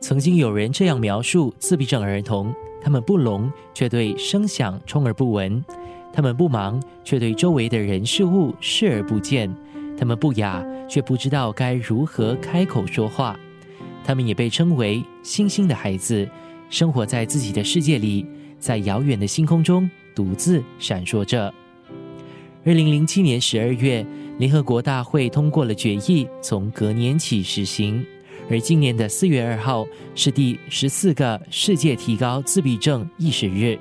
曾经有人这样描述自闭症儿童：他们不聋，却对声响充耳不闻；他们不盲，却对周围的人事物视而不见；他们不哑，却不知道该如何开口说话。他们也被称为“星星的孩子”，生活在自己的世界里，在遥远的星空中独自闪烁着。二零零七年十二月，联合国大会通过了决议，从隔年起实行。而今年的四月二号是第十四个世界提高自闭症意识日。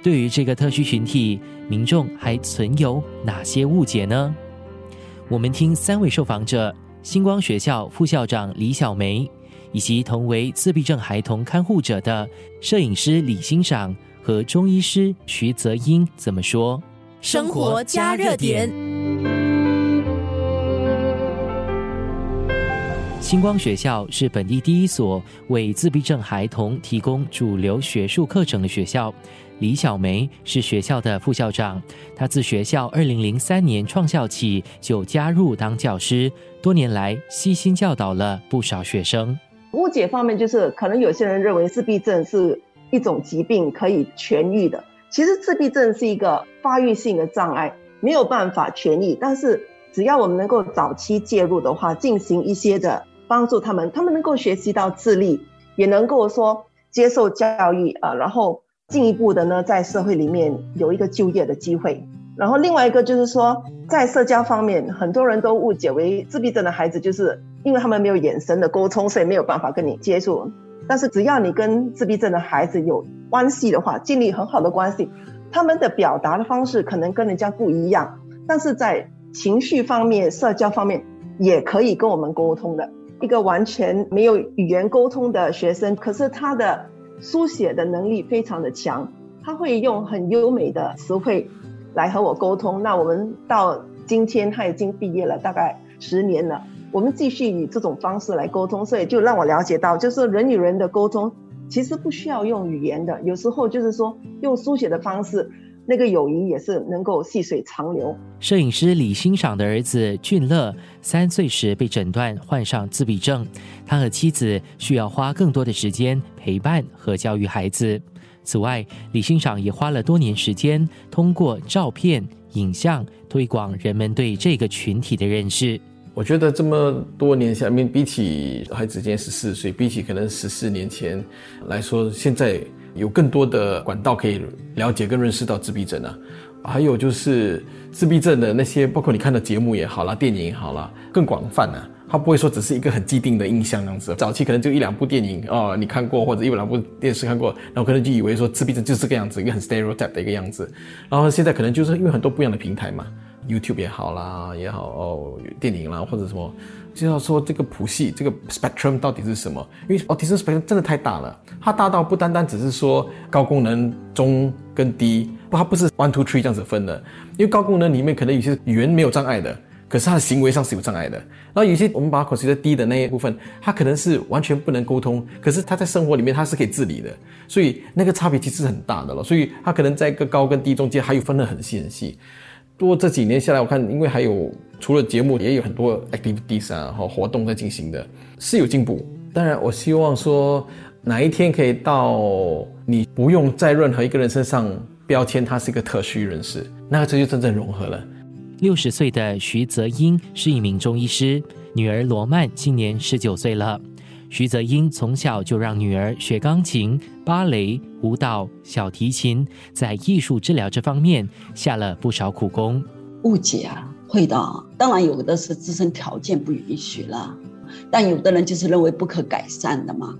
对于这个特需群体，民众还存有哪些误解呢？我们听三位受访者：星光学校副校长李小梅，以及同为自闭症孩童看护者的摄影师李欣赏和中医师徐泽英怎么说。生活加热点。星光学校是本地第一所为自闭症孩童提供主流学术课程的学校。李小梅是学校的副校长，她自学校二零零三年创校起就加入当教师，多年来悉心教导了不少学生。误解方面就是，可能有些人认为自闭症是一种疾病可以痊愈的，其实自闭症是一个发育性的障碍，没有办法痊愈。但是只要我们能够早期介入的话，进行一些的。帮助他们，他们能够学习到自立，也能够说接受教育啊，然后进一步的呢，在社会里面有一个就业的机会。然后另外一个就是说，在社交方面，很多人都误解为自闭症的孩子，就是因为他们没有眼神的沟通，所以没有办法跟你接触。但是只要你跟自闭症的孩子有关系的话，建立很好的关系，他们的表达的方式可能跟人家不一样，但是在情绪方面、社交方面也可以跟我们沟通的。一个完全没有语言沟通的学生，可是他的书写的能力非常的强，他会用很优美的词汇来和我沟通。那我们到今天他已经毕业了，大概十年了，我们继续以这种方式来沟通，所以就让我了解到，就是人与人的沟通其实不需要用语言的，有时候就是说用书写的方式。那个友谊也是能够细水长流。摄影师李欣赏的儿子俊乐，三岁时被诊断患上自闭症，他和妻子需要花更多的时间陪伴和教育孩子。此外，李欣赏也花了多年时间，通过照片、影像推广人们对这个群体的认识。我觉得这么多年下面，比起孩子今年十四岁，比起可能十四年前来说，现在。有更多的管道可以了解跟认识到自闭症啊，还有就是自闭症的那些，包括你看的节目也好啦，电影也好啦，更广泛啊。它不会说只是一个很既定的印象样子。早期可能就一两部电影哦，你看过或者一两部电视看过，然后可能就以为说自闭症就是这个样子，一个很 stereotype 的一个样子。然后现在可能就是因为很多不一样的平台嘛，YouTube 也好啦，也好哦，电影啦或者什么。就要说这个谱系，这个 spectrum 到底是什么？因为 autism spectrum 真的太大了，它大到不单单只是说高功能、中跟低，不，它不是 one two three 这样子分的。因为高功能里面可能有些语言没有障碍的，可是他的行为上是有障碍的。然后有些我们把它 consider 低的那一部分，他可能是完全不能沟通，可是他在生活里面他是可以自理的。所以那个差别其实很大的了。所以他可能在一个高跟低中间还有分得很细很细。多这几年下来，我看因为还有除了节目，也有很多 activities 啊和活动在进行的，是有进步。当然，我希望说哪一天可以到你不用在任何一个人身上标签他是一个特需人士，那这就真正融合了。六十岁的徐泽英是一名中医师，女儿罗曼今年十九岁了。徐泽英从小就让女儿学钢琴、芭蕾、舞蹈、小提琴，在艺术治疗这方面下了不少苦功。误解啊，会的。当然有的是自身条件不允许了，但有的人就是认为不可改善的嘛，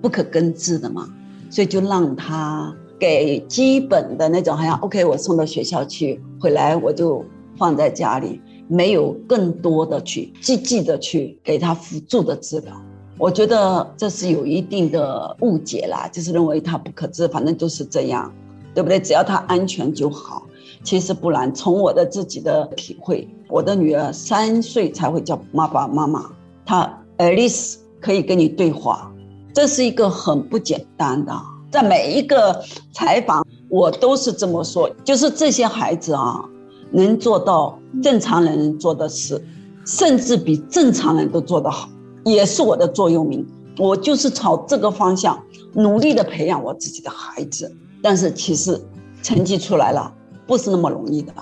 不可根治的嘛，所以就让他给基本的那种，好像 OK，我送到学校去，回来我就放在家里，没有更多的去积极的去给他辅助的治疗。我觉得这是有一定的误解啦，就是认为他不可治，反正就是这样，对不对？只要他安全就好。其实不然，从我的自己的体会，我的女儿三岁才会叫爸爸妈妈，她 at least 可以跟你对话，这是一个很不简单的。在每一个采访，我都是这么说，就是这些孩子啊，能做到正常人做的事，甚至比正常人都做得好。也是我的座右铭，我就是朝这个方向努力的培养我自己的孩子。但是其实成绩出来了，不是那么容易的。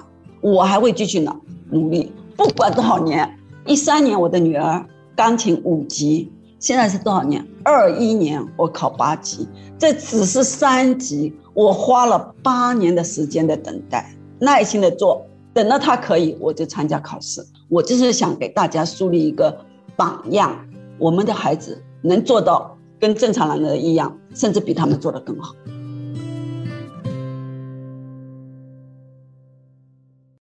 我还会继续呢努力，不管多少年。一三年我的女儿钢琴五级，现在是多少年？二一年我考八级，这只是三级，我花了八年的时间的等待，耐心的做，等到他可以，我就参加考试。我就是想给大家树立一个榜样，我们的孩子能做到跟正常人的一样，甚至比他们做得更好。